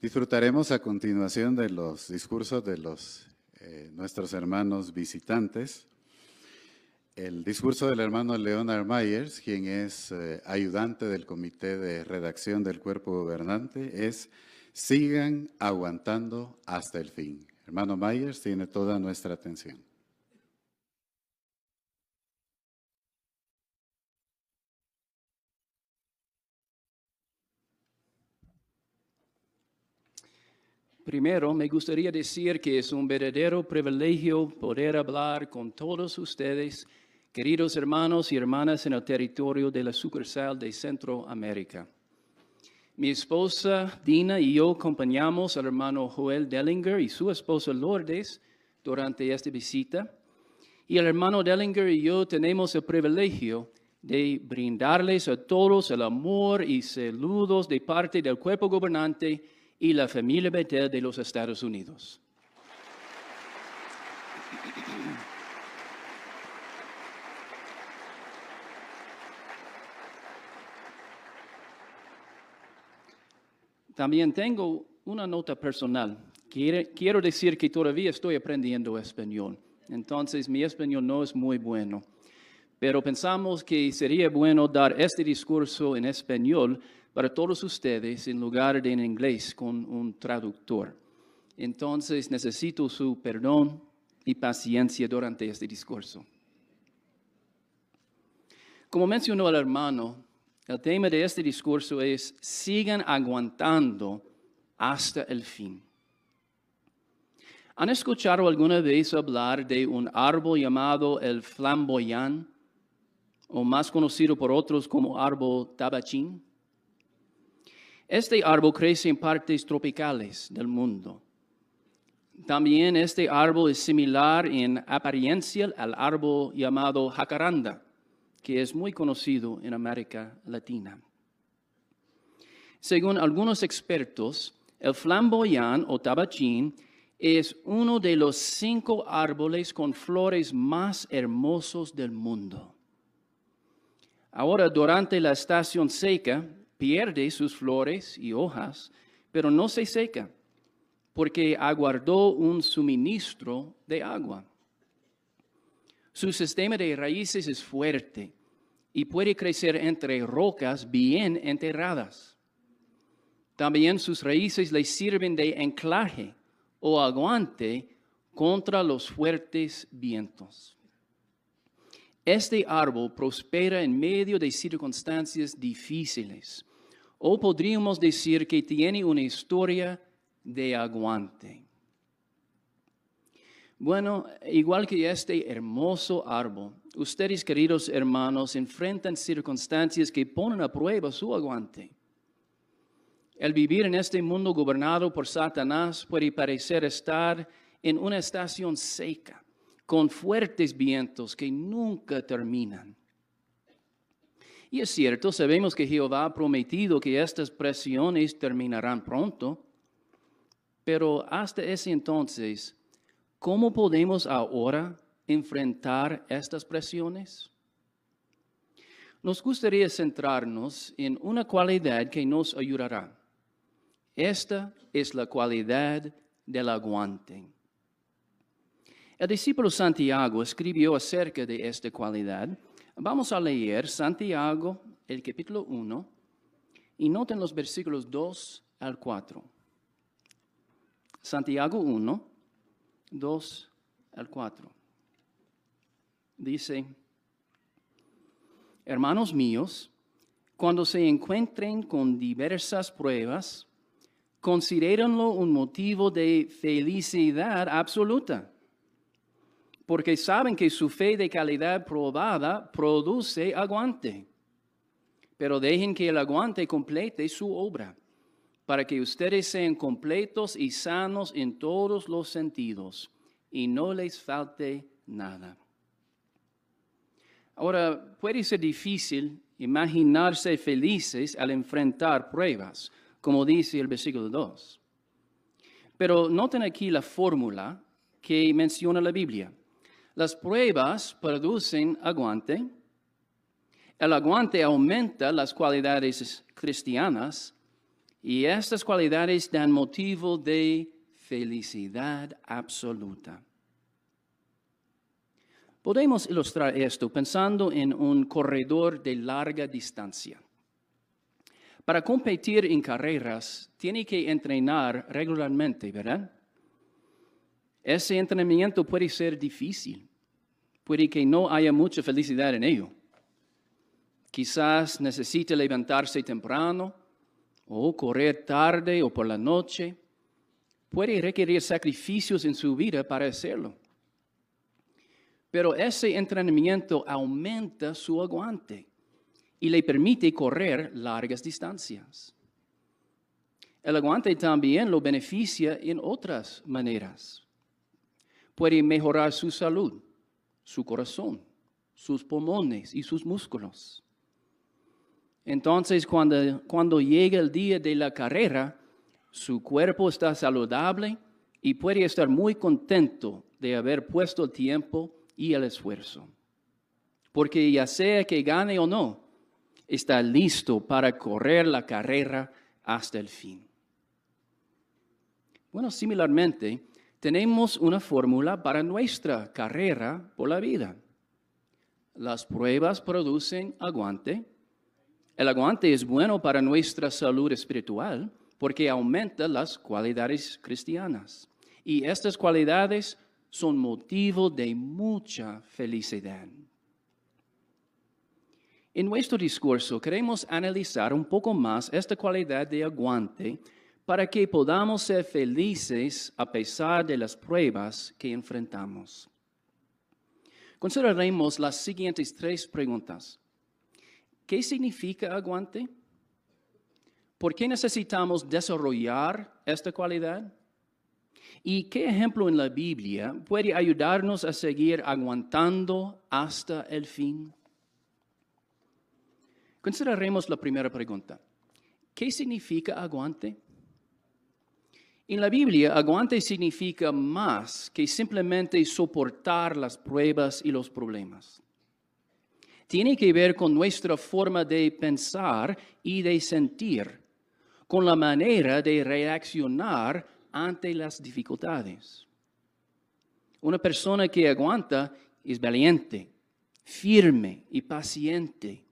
Disfrutaremos a continuación de los discursos de los, eh, nuestros hermanos visitantes. El discurso del hermano Leonard Myers, quien es eh, ayudante del comité de redacción del cuerpo gobernante, es sigan aguantando hasta el fin. Hermano Myers tiene toda nuestra atención. Primero, me gustaría decir que es un verdadero privilegio poder hablar con todos ustedes, queridos hermanos y hermanas en el territorio de la sucursal de Centroamérica. Mi esposa Dina y yo acompañamos al hermano Joel Dellinger y su esposa Lourdes durante esta visita. Y el hermano Dellinger y yo tenemos el privilegio de brindarles a todos el amor y saludos de parte del cuerpo gobernante y la familia Betel de los Estados Unidos. También tengo una nota personal. Quiero decir que todavía estoy aprendiendo español, entonces mi español no es muy bueno. Pero pensamos que sería bueno dar este discurso en español para todos ustedes en lugar de en inglés con un traductor. Entonces necesito su perdón y paciencia durante este discurso. Como mencionó el hermano, el tema de este discurso es sigan aguantando hasta el fin. ¿Han escuchado alguna vez hablar de un árbol llamado el flamboyán, o más conocido por otros como árbol tabachín? Este árbol crece en partes tropicales del mundo. También este árbol es similar en apariencia al árbol llamado jacaranda, que es muy conocido en América Latina. Según algunos expertos, el flamboyán o tabachín es uno de los cinco árboles con flores más hermosos del mundo. Ahora, durante la estación seca, pierde sus flores y hojas, pero no se seca, porque aguardó un suministro de agua. Su sistema de raíces es fuerte y puede crecer entre rocas bien enterradas. También sus raíces le sirven de anclaje o aguante contra los fuertes vientos. Este árbol prospera en medio de circunstancias difíciles o podríamos decir que tiene una historia de aguante. Bueno, igual que este hermoso árbol, ustedes queridos hermanos enfrentan circunstancias que ponen a prueba su aguante. El vivir en este mundo gobernado por Satanás puede parecer estar en una estación seca, con fuertes vientos que nunca terminan. Y es cierto, sabemos que Jehová ha prometido que estas presiones terminarán pronto, pero hasta ese entonces, ¿cómo podemos ahora enfrentar estas presiones? Nos gustaría centrarnos en una cualidad que nos ayudará. Esta es la cualidad del aguante. El discípulo Santiago escribió acerca de esta cualidad Vamos a leer Santiago, el capítulo 1, y noten los versículos 2 al 4. Santiago 1, 2 al 4. Dice, hermanos míos, cuando se encuentren con diversas pruebas, considérenlo un motivo de felicidad absoluta porque saben que su fe de calidad probada produce aguante. Pero dejen que el aguante complete su obra, para que ustedes sean completos y sanos en todos los sentidos, y no les falte nada. Ahora, puede ser difícil imaginarse felices al enfrentar pruebas, como dice el versículo 2. Pero noten aquí la fórmula que menciona la Biblia. Las pruebas producen aguante. El aguante aumenta las cualidades cristianas Y estas cualidades dan motivo de felicidad absoluta. Podemos ilustrar esto pensando en un corredor de larga distancia. Para competir en carreras, tiene que entrenar regularmente, ¿verdad? Ese entrenamiento puede ser difícil, puede que no haya mucha felicidad en ello. Quizás necesite levantarse temprano o correr tarde o por la noche. Puede requerir sacrificios en su vida para hacerlo. Pero ese entrenamiento aumenta su aguante y le permite correr largas distancias. El aguante también lo beneficia en otras maneras. Puede mejorar su salud, su corazón, sus pulmones y sus músculos. Entonces, cuando, cuando llega el día de la carrera, su cuerpo está saludable y puede estar muy contento de haber puesto el tiempo y el esfuerzo. Porque ya sea que gane o no, está listo para correr la carrera hasta el fin. Bueno, similarmente, tenemos una fórmula para nuestra carrera por la vida. Las pruebas producen aguante, el aguante es bueno para nuestra salud espiritual porque aumenta las cualidades cristianas. Y estas cualidades son motivo de mucha felicidad. En nuestro discurso queremos analizar un poco más esta cualidad de aguante para que podamos ser felices a pesar de las pruebas que enfrentamos. Consideraremos las siguientes tres preguntas. ¿Qué significa aguante? ¿Por qué necesitamos desarrollar esta cualidad? ¿Y qué ejemplo en la Biblia puede ayudarnos a seguir aguantando hasta el fin? Consideraremos la primera pregunta. ¿Qué significa aguante? En la Biblia, aguante significa más que simplemente soportar las pruebas y los problemas tiene que ver con nuestra forma de pensar y de sentir, con la manera de reaccionar ante las dificultades. Una persona que aguanta es valiente, firme y paciente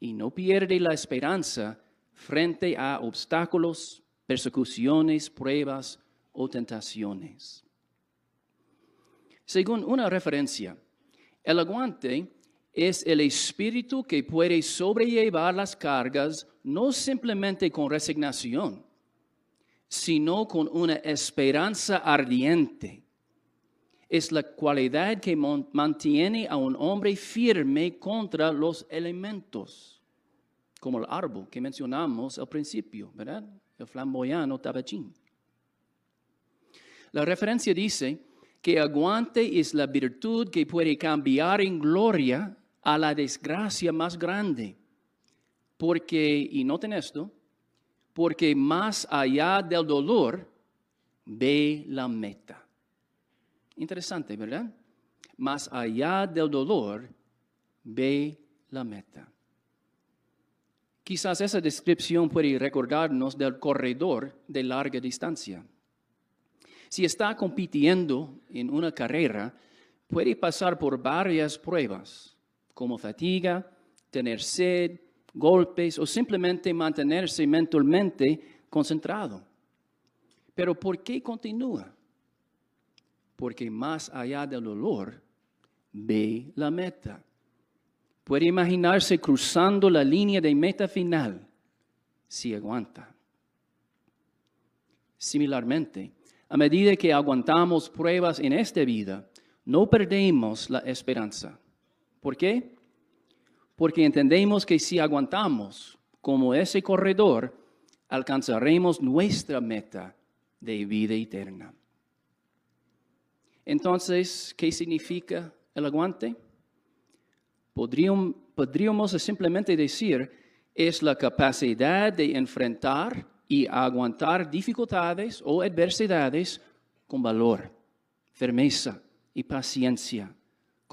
y no pierde la esperanza frente a obstáculos, persecuciones, pruebas o tentaciones. Según una referencia, el aguante es el espíritu que puede sobrellevar las cargas no simplemente con resignación, sino con una esperanza ardiente. Es la cualidad que mantiene a un hombre firme contra los elementos, como el árbol que mencionamos al principio, ¿verdad? El flamboyano tabachín. La referencia dice que aguante es la virtud que puede cambiar en gloria a la desgracia más grande. Porque, y noten esto, porque más allá del dolor ve la meta. Interesante, ¿verdad? Más allá del dolor ve la meta. Quizás esa descripción puede recordarnos del corredor de larga distancia. Si está compitiendo en una carrera, puede pasar por varias pruebas como fatiga, tener sed, golpes o simplemente mantenerse mentalmente concentrado. Pero ¿por qué continúa? Porque más allá del dolor, ve la meta. Puede imaginarse cruzando la línea de meta final si aguanta. Similarmente, a medida que aguantamos pruebas en esta vida, no perdemos la esperanza. ¿Por qué? Porque entendemos que si aguantamos como ese corredor, alcanzaremos nuestra meta de vida eterna. Entonces, ¿qué significa el aguante? Podríamos, simplemente decir, es la capacidad de enfrentar y aguantar dificultades o adversidades con valor, firmeza y paciencia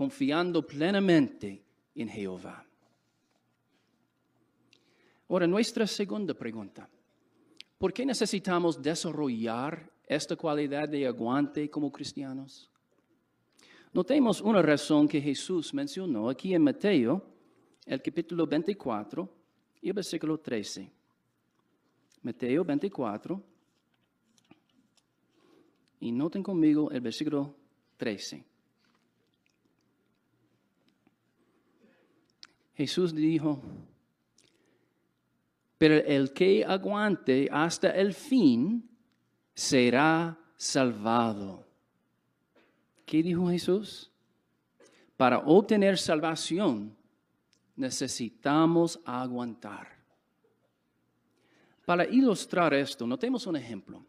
confiando plenamente en Jehová. Ahora, nuestra segunda pregunta. ¿Por qué necesitamos desarrollar esta cualidad de aguante como cristianos? Notemos una razón que Jesús mencionó aquí en Mateo, el capítulo 24 y el versículo 13. Mateo 24. Y noten conmigo el versículo 13. Jesús dijo, pero el que aguante hasta el fin será salvado. ¿Qué dijo Jesús? Para obtener salvación necesitamos aguantar. Para ilustrar esto, notemos un ejemplo.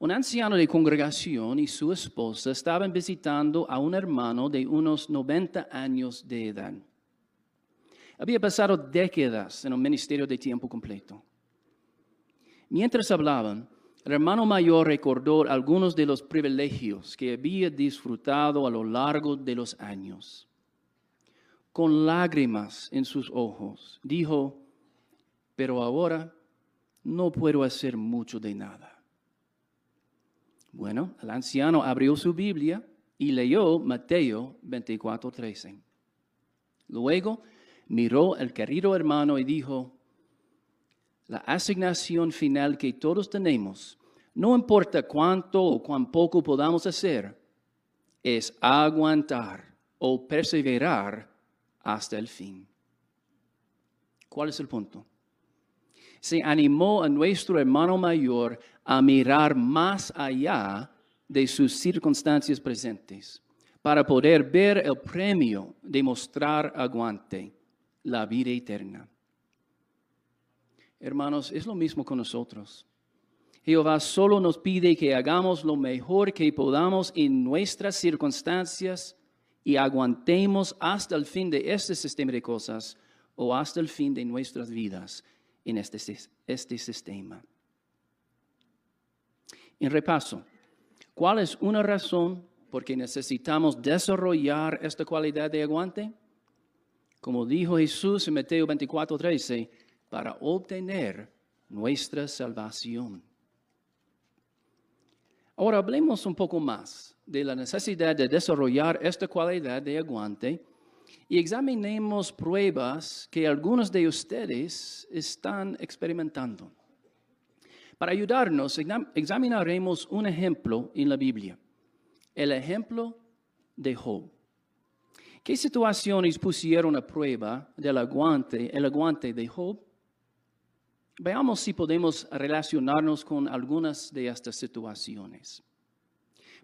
Un anciano de congregación y su esposa estaban visitando a un hermano de unos 90 años de edad. Había pasado décadas en un ministerio de tiempo completo. Mientras hablaban, el hermano mayor recordó algunos de los privilegios que había disfrutado a lo largo de los años. Con lágrimas en sus ojos, dijo, pero ahora no puedo hacer mucho de nada. Bueno, el anciano abrió su Biblia y leyó Mateo 24:13. Luego miró al querido hermano y dijo, la asignación final que todos tenemos, no importa cuánto o cuán poco podamos hacer, es aguantar o perseverar hasta el fin. ¿Cuál es el punto? Se animó a nuestro hermano mayor a mirar más allá de sus circunstancias presentes para poder ver el premio de mostrar aguante, la vida eterna. Hermanos, es lo mismo con nosotros. Jehová solo nos pide que hagamos lo mejor que podamos en nuestras circunstancias y aguantemos hasta el fin de este sistema de cosas o hasta el fin de nuestras vidas en este, este sistema. En repaso, ¿cuál es una razón por que necesitamos desarrollar esta cualidad de aguante? Como dijo Jesús en Mateo 24, 13, para obtener nuestra salvación. Ahora hablemos un poco más de la necesidad de desarrollar esta cualidad de aguante y examinemos pruebas que algunos de ustedes están experimentando. Para ayudarnos, examinaremos un ejemplo en la Biblia, el ejemplo de Job. ¿Qué situaciones pusieron a prueba del aguante, el aguante de Job? Veamos si podemos relacionarnos con algunas de estas situaciones.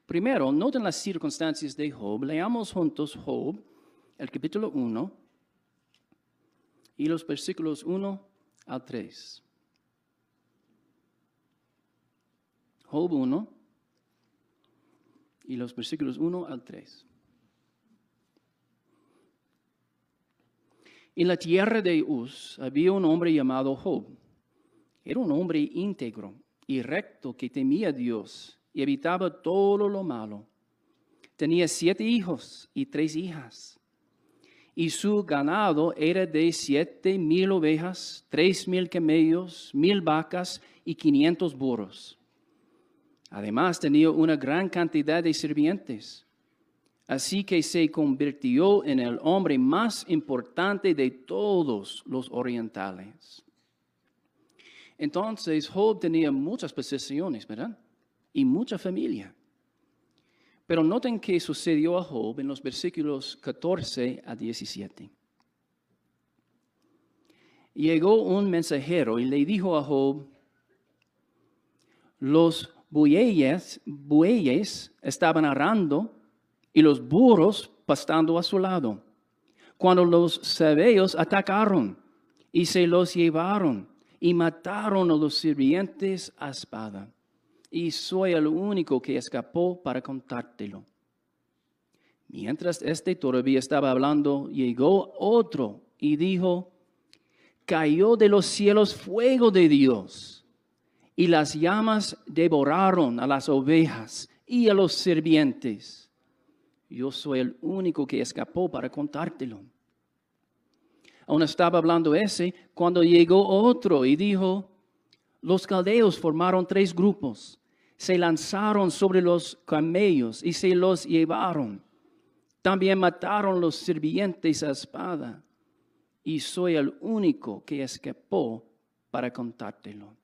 Primero, noten las circunstancias de Job. Leamos juntos Job, el capítulo 1, y los versículos 1 al 3. Job 1 y los versículos 1 al 3. En la tierra de Uz había un hombre llamado Job era un hombre íntegro y recto que temía a Dios y evitaba todo lo malo. Tenía siete hijos y tres hijas. Y su ganado era de siete mil ovejas, tres mil camellos, mil vacas y quinientos burros. Además tenía una gran cantidad de sirvientes. Así que se convirtió en el hombre más importante de todos los orientales. Entonces Job tenía muchas posesiones, ¿verdad? Y mucha familia. Pero noten qué sucedió a Job en los versículos 14 a 17. Llegó un mensajero y le dijo a Job, los bueyes, bueyes estaban arando y los burros pastando a su lado, cuando los sabeos atacaron y se los llevaron y mataron a los sirvientes a espada. Y soy el único que escapó para contártelo. Mientras este todavía estaba hablando, llegó otro y dijo, cayó de los cielos fuego de Dios, y las llamas devoraron a las ovejas y a los sirvientes. Yo soy el único que escapó para contártelo. Aún estaba hablando ese cuando llegó otro y dijo, Los caldeos formaron tres grupos. Se lanzaron sobre los camellos y se los llevaron. También mataron los sirvientes a espada. Y soy el único que escapó para contártelo.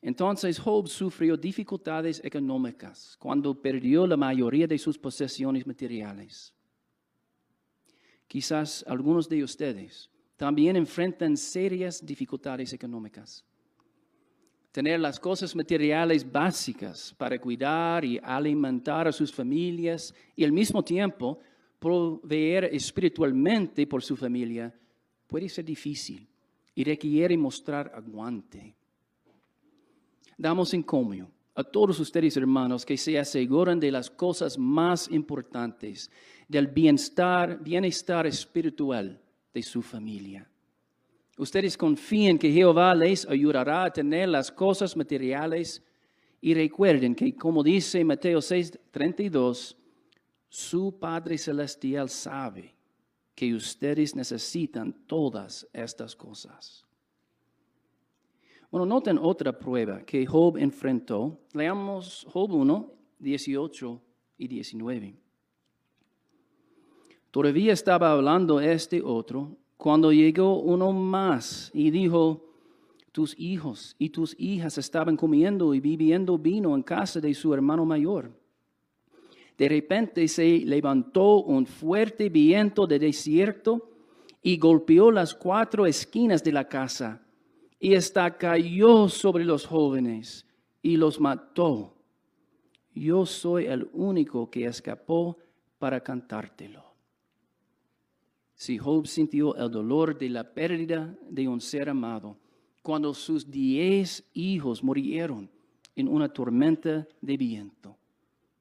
Entonces Job sufrió dificultades económicas cuando perdió la mayoría de sus posesiones materiales. Quizás algunos de ustedes también enfrentan serias dificultades económicas. Tener las cosas materiales básicas para cuidar y alimentar a sus familias y al mismo tiempo proveer espiritualmente por su familia puede ser difícil y requiere mostrar aguante. Damos encomio a todos ustedes, hermanos, que se aseguran de las cosas más importantes, del bienestar, bienestar espiritual de su familia. Ustedes confíen que Jehová les ayudará a tener las cosas materiales y recuerden que, como dice Mateo 6:32, su Padre Celestial sabe que ustedes necesitan todas estas cosas. Bueno, noten otra prueba que Job enfrentó. Leamos Job 1, 18 y 19. Todavía estaba hablando este otro cuando llegó uno más y dijo, tus hijos y tus hijas estaban comiendo y bebiendo vino en casa de su hermano mayor. De repente se levantó un fuerte viento de desierto y golpeó las cuatro esquinas de la casa y esta cayó sobre los jóvenes y los mató. Yo soy el único que escapó para cantártelo. Si Job sintió el dolor de la pérdida de un ser amado, cuando sus diez hijos murieron en una tormenta de viento.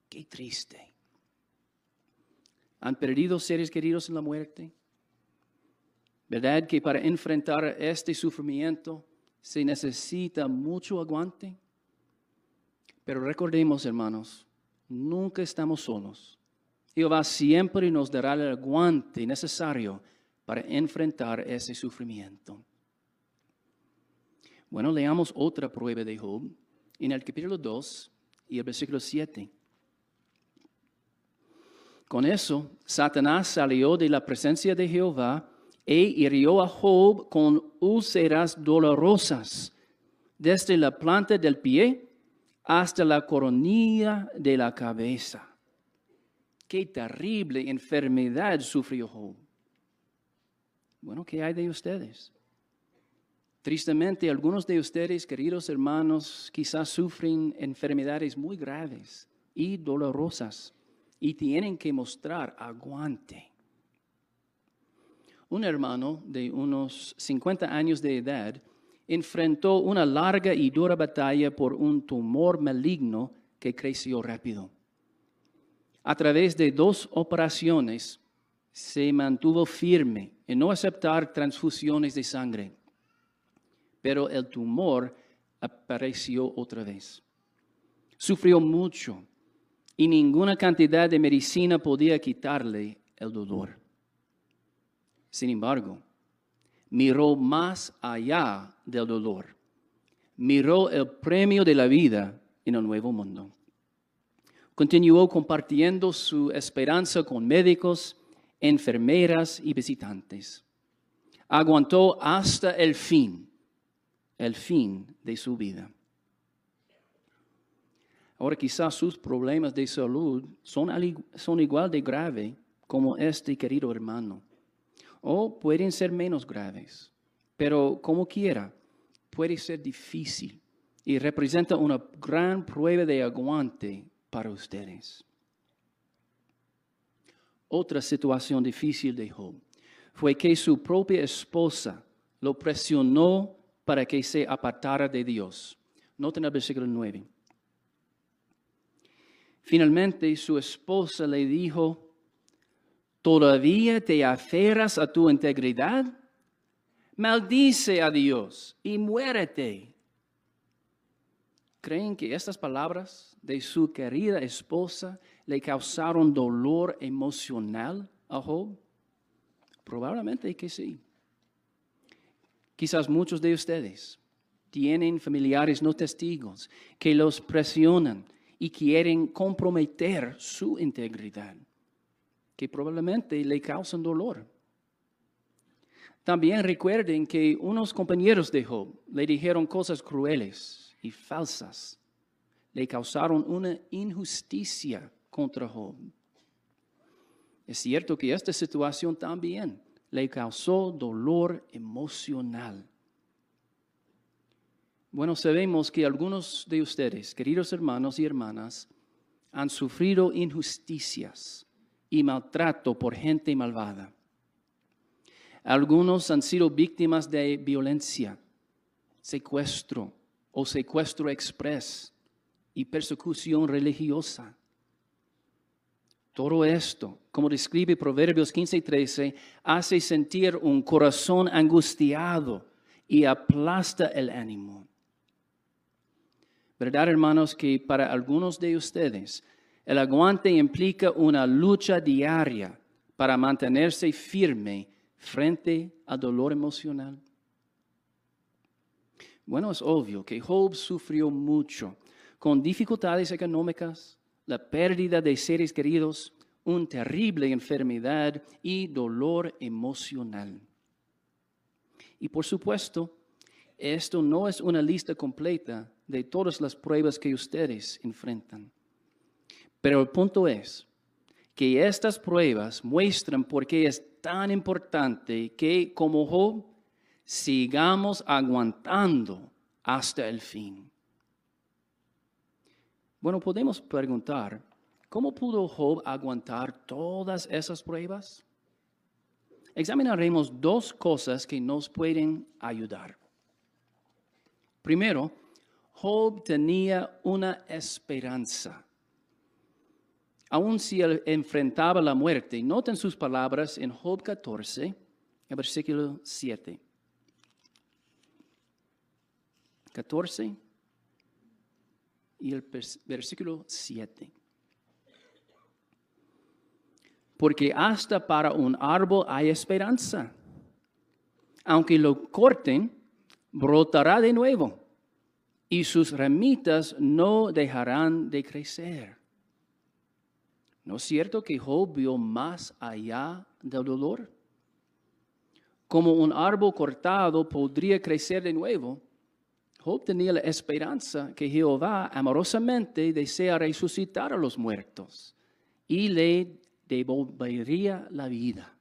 Qué triste. ¿Han perdido seres queridos en la muerte? ¿Verdad que para enfrentar este sufrimiento se necesita mucho aguante? Pero recordemos, hermanos, nunca estamos solos. Jehová siempre nos dará el aguante necesario para enfrentar ese sufrimiento. Bueno, leamos otra prueba de Job en el capítulo 2 y el versículo 7. Con eso, Satanás salió de la presencia de Jehová e hirió a Job con úlceras dolorosas, desde la planta del pie hasta la coronilla de la cabeza. Qué terrible enfermedad sufrió Job. Bueno, ¿qué hay de ustedes? Tristemente, algunos de ustedes, queridos hermanos, quizás sufren enfermedades muy graves y dolorosas y tienen que mostrar aguante un hermano de unos 50 años de edad enfrentó una larga y dura batalla por un tumor maligno que creció rápido. A través de dos operaciones se mantuvo firme en no aceptar transfusiones de sangre, pero el tumor apareció otra vez. Sufrió mucho y ninguna cantidad de medicina podía quitarle el dolor. Sin embargo, miró más allá del dolor. Miró el premio de la vida en el nuevo mundo. Continuó compartiendo su esperanza con médicos, enfermeras y visitantes. Aguantó hasta el fin, el fin de su vida. Ahora quizás sus problemas de salud son, igual de graves como este querido hermano o pueden ser menos graves, pero como quiera, puede ser difícil y representa una gran prueba de aguante para ustedes. Otra situación difícil de Job fue que su propia esposa lo presionó para que se apartara de Dios. Noten el versículo 9. Finalmente su esposa le dijo, ¿Todavía te aferras a tu integridad? Maldice a Dios y muérete. ¿Creen que estas palabras de su querida esposa le causaron dolor emocional a Job? Probablemente que sí. Quizás muchos de ustedes tienen familiares no testigos que los presionan y quieren comprometer su integridad, que probablemente le causan dolor. También recuerden que unos compañeros de Job le dijeron cosas crueles y falsas. Le causaron una injusticia contra Job. Es cierto que esta situación también le causó dolor emocional. Bueno, sabemos que algunos de ustedes, queridos hermanos y hermanas, han sufrido injusticias y maltrato por gente malvada. Algunos han sido víctimas de violencia, secuestro o secuestro express y persecución religiosa. Todo esto, como describe Proverbios 15 y 13, hace sentir un corazón angustiado y aplasta el ánimo. ¿Verdad, hermanos, que para algunos de ustedes el aguante implica una lucha diaria para mantenerse firme frente al dolor emocional? Bueno, es obvio que Job sufrió mucho con dificultades económicas, la pérdida de seres queridos, una terrible enfermedad y dolor emocional. Y por supuesto, esto no es una lista completa de todas las pruebas que ustedes enfrentan. Pero el punto es que estas pruebas muestran por qué es tan importante que como Job sigamos aguantando hasta el fin. Bueno, podemos preguntar, ¿cómo pudo Job aguantar todas esas pruebas? Examinaremos dos cosas que nos pueden ayudar. Primero, Job tenía una esperanza. Aun si él enfrentaba la muerte, noten sus palabras en Job 14, versículo 7. 14 y el versículo 7. Porque hasta para un árbol hay esperanza. Aunque lo corten, brotará de nuevo y sus ramitas no dejarán de crecer. ¿No es cierto que Job vio más allá del dolor? Como un árbol cortado podría crecer de nuevo, Job tenía la esperanza que Jehová amorosamente desea resucitar a los muertos y le devolvería la vida.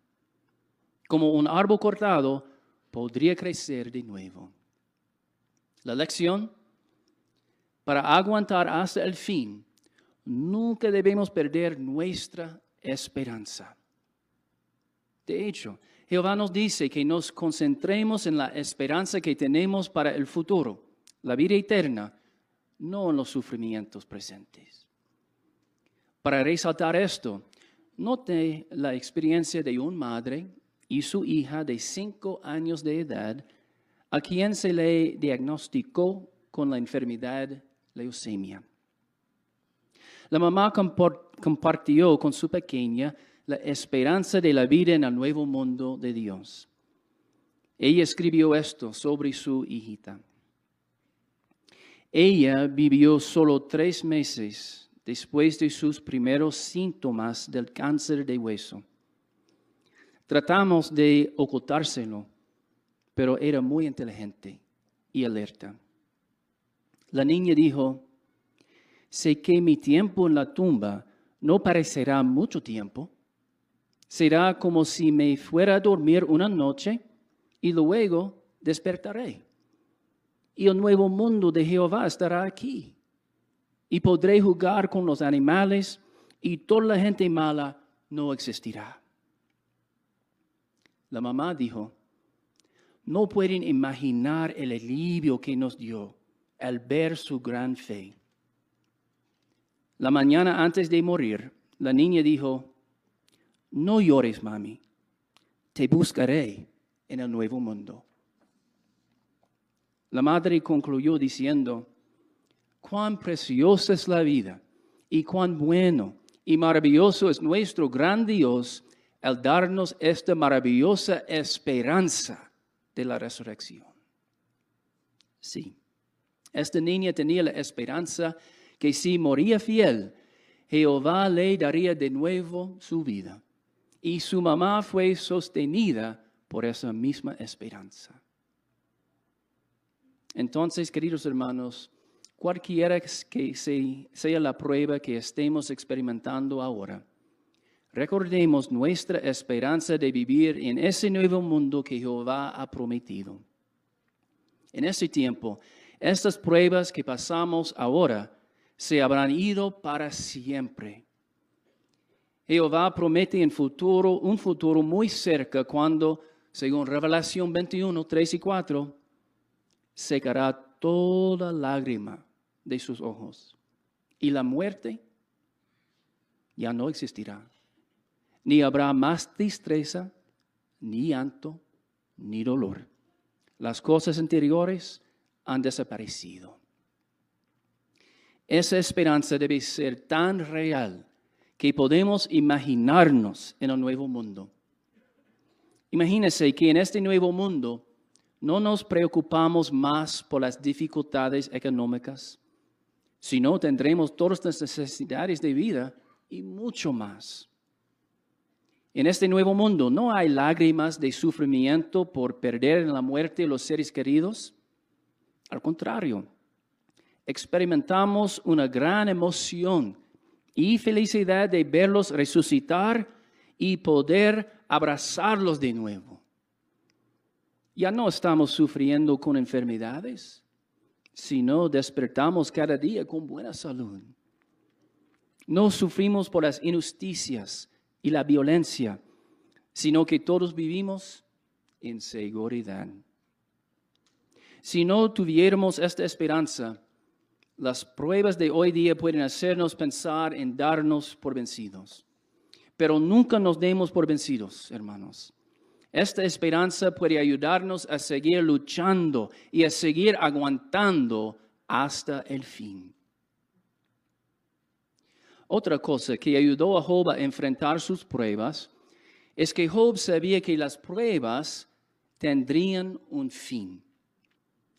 Como un árbol cortado podría crecer de nuevo. La lección para aguantar hasta el fin, nunca debemos perder nuestra esperanza. De hecho, Jehová nos dice que nos concentremos en la esperanza que tenemos para el futuro, la vida eterna, no en los sufrimientos presentes. Para resaltar esto, note la experiencia de una madre y su hija de cinco años de edad, a quien se le diagnosticó con la enfermedad leucemia. La mamá compartió con su pequeña la esperanza de la vida en el nuevo mundo de Dios. Ella escribió esto sobre su hijita. Ella vivió solo tres meses después de sus primeros síntomas del cáncer de hueso. Tratamos de ocultárselo, pero era muy inteligente y alerta. La niña dijo, sé que mi tiempo en la tumba no parecerá mucho tiempo. Será como si me fuera a dormir una noche y luego despertaré. Y el nuevo mundo de Jehová estará aquí. Y podré jugar con los animales y toda la gente mala no existirá. La mamá dijo, no pueden imaginar el alivio que nos dio al ver su gran fe. La mañana antes de morir, la niña dijo, no llores, mami, te buscaré en el nuevo mundo. La madre concluyó diciendo, cuán preciosa es la vida y cuán bueno y maravilloso es nuestro gran Dios al darnos esta maravillosa esperanza de la resurrección. Sí, esta niña tenía la esperanza que si moría fiel, Jehová le daría de nuevo su vida. Y su mamá fue sostenida por esa misma esperanza. Entonces, queridos hermanos, cualquiera que sea la prueba que estemos experimentando ahora, recordemos nuestra esperanza de vivir en ese nuevo mundo que Jehová ha prometido. En ese tiempo, estas pruebas que pasamos ahora se habrán ido para siempre. Jehová promete en futuro, un futuro muy cerca cuando, según Revelación 21, 3 y 4, secará toda lágrima de sus ojos. Y la muerte ya no existirá. Ni habrá más tristeza, ni llanto, ni dolor. Las cosas anteriores han desaparecido. Esa esperanza debe ser tan real que podemos imaginarnos en un nuevo mundo. Imagínese que en este nuevo mundo no nos preocupamos más por las dificultades económicas, sino tendremos todas las necesidades de vida y mucho más. En este nuevo mundo no hay lágrimas de sufrimiento por perder en la muerte los seres queridos. Al contrario, experimentamos una gran emoción y felicidad de verlos resucitar y poder abrazarlos de nuevo. Ya no estamos sufriendo con enfermedades, sino despertamos cada día con buena salud. No sufrimos por las injusticias y la violencia, sino que todos vivimos en seguridad. Si no tuviéramos esta esperanza, las pruebas de hoy día pueden hacernos pensar en darnos por vencidos. Pero nunca nos demos por vencidos, hermanos. Esta esperanza puede ayudarnos a seguir luchando y a seguir aguantando hasta el fin. Otra cosa que ayudó a Job a enfrentar sus pruebas es que Job sabía que las pruebas tendrían un fin.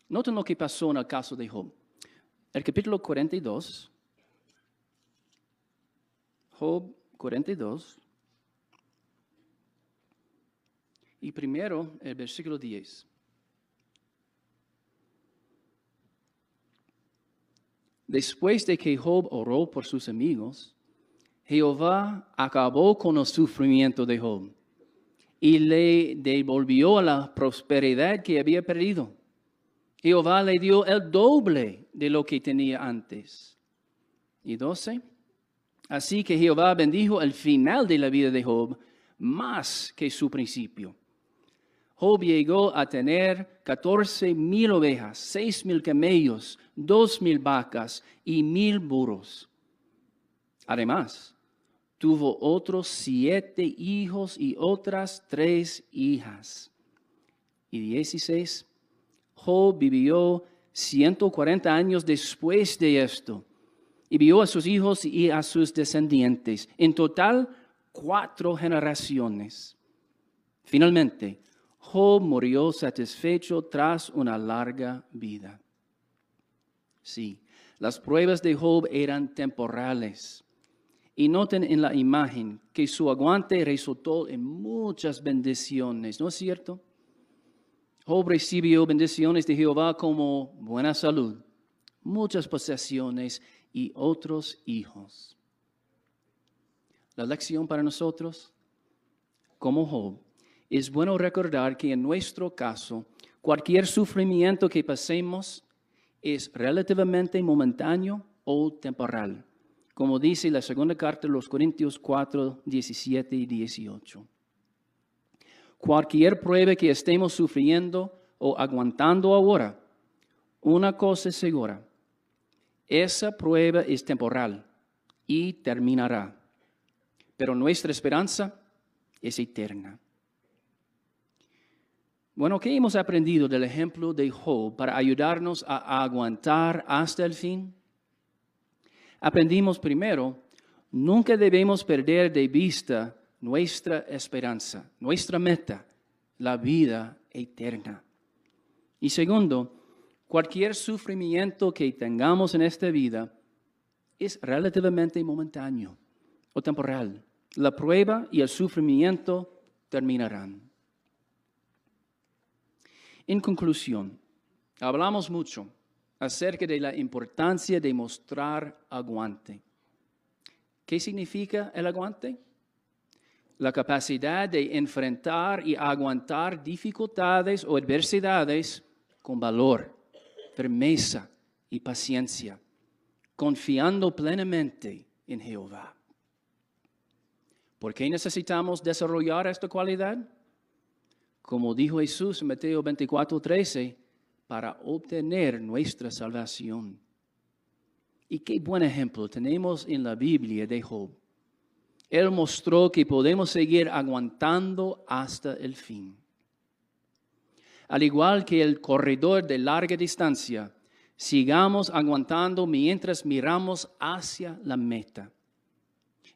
Noten lo que pasó en el caso de Job el capítulo 42, Job 42, y primero el versículo 10. Después de que Job oró por sus amigos, Jehová acabó con el sufrimiento de Job y le devolvió la prosperidad que había perdido. Jehová le dio el doble de lo que tenía antes. Y doce. Así que Jehová bendijo el final de la vida de Job más que su principio. Job llegó a tener catorce mil ovejas, seis mil camellos, dos mil vacas y mil burros. Además, tuvo otros siete hijos y otras tres hijas. Y dieciséis Job vivió 140 años después de esto y vio a sus hijos y a sus descendientes. En total, cuatro generaciones. Finalmente, Job murió satisfecho tras una larga vida. Sí, las pruebas de Job eran temporales. Y noten en la imagen que su aguante resultó en muchas bendiciones, ¿no es cierto? Job recibió bendiciones de Jehová como buena salud, muchas posesiones y otros hijos. La lección para nosotros, como Job, es bueno recordar que en nuestro caso, cualquier sufrimiento que pasemos es relativamente momentáneo o temporal, como dice la segunda carta de los Corintios 4, 17 y 18 cualquier prueba que estemos sufriendo o aguantando ahora, una cosa es segura, esa prueba es temporal y terminará, pero nuestra esperanza es eterna. Bueno, ¿qué hemos aprendido del ejemplo de Job para ayudarnos a aguantar hasta el fin? Aprendimos primero, nunca debemos perder de vista nuestra esperanza, nuestra meta, la vida eterna. Y segundo, Cualquier sufrimiento que tengamos en esta vida es relativamente momentáneo o temporal. La prueba y el sufrimiento terminarán. En conclusión, hablamos mucho acerca de la importancia de mostrar aguante. ¿Qué significa el aguante? La capacidad de enfrentar y aguantar dificultades o adversidades con valor, firmeza y paciencia, confiando plenamente en Jehová. ¿Por qué necesitamos desarrollar esta cualidad? Como dijo Jesús en Mateo 24, 13, para obtener nuestra salvación. Y qué buen ejemplo tenemos en la Biblia de Job. Él mostró que podemos seguir aguantando hasta el fin. Al igual que el corredor de larga distancia, sigamos aguantando mientras miramos hacia la meta.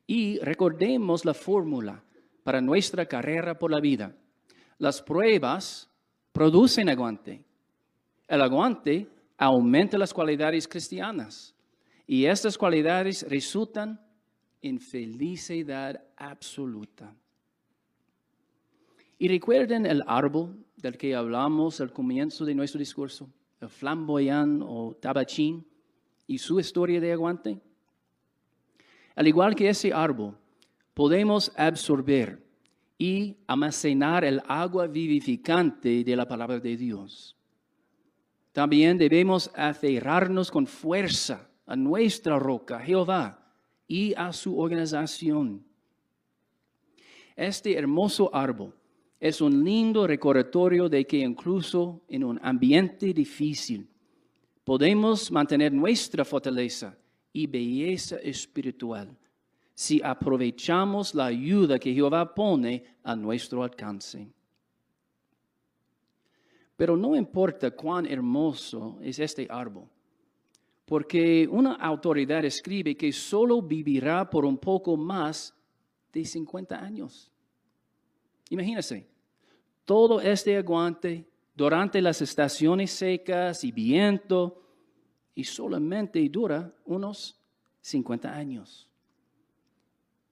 Y recordemos la fórmula para nuestra carrera por la vida. Las pruebas producen aguante. El aguante aumenta las cualidades cristianas y estas cualidades resultan en felicidad absoluta. Y recuerden el árbol del que hablamos al comienzo de nuestro discurso, el flamboyán o tabachín y su historia de aguante. Al igual que ese árbol, podemos absorber y almacenar el agua vivificante de la palabra de Dios. También debemos aferrarnos con fuerza a nuestra roca, Jehová, y a su organización. Este hermoso árbol es un lindo recordatorio de que incluso en un ambiente difícil podemos mantener nuestra fortaleza y belleza espiritual si aprovechamos la ayuda que Jehová pone a nuestro alcance. Pero no importa cuán hermoso es este árbol, porque una autoridad escribe que solo vivirá por un poco más de 50 años. Imagínense, todo este aguante durante las estaciones secas y viento, y solamente dura unos 50 años.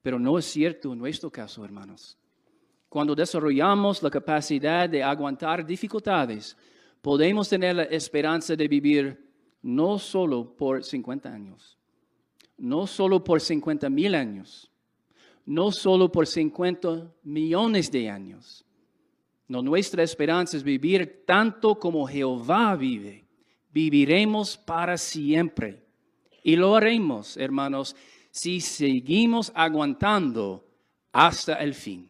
Pero no es cierto en nuestro caso, hermanos. Cuando desarrollamos la capacidad de aguantar dificultades, podemos tener la esperanza de vivir no solo por 50 años, no solo por 50 mil años, no solo por 50 millones de años. No, nuestra esperanza es vivir tanto como Jehová vive viviremos para siempre. Y lo haremos, hermanos, si seguimos aguantando hasta el fin.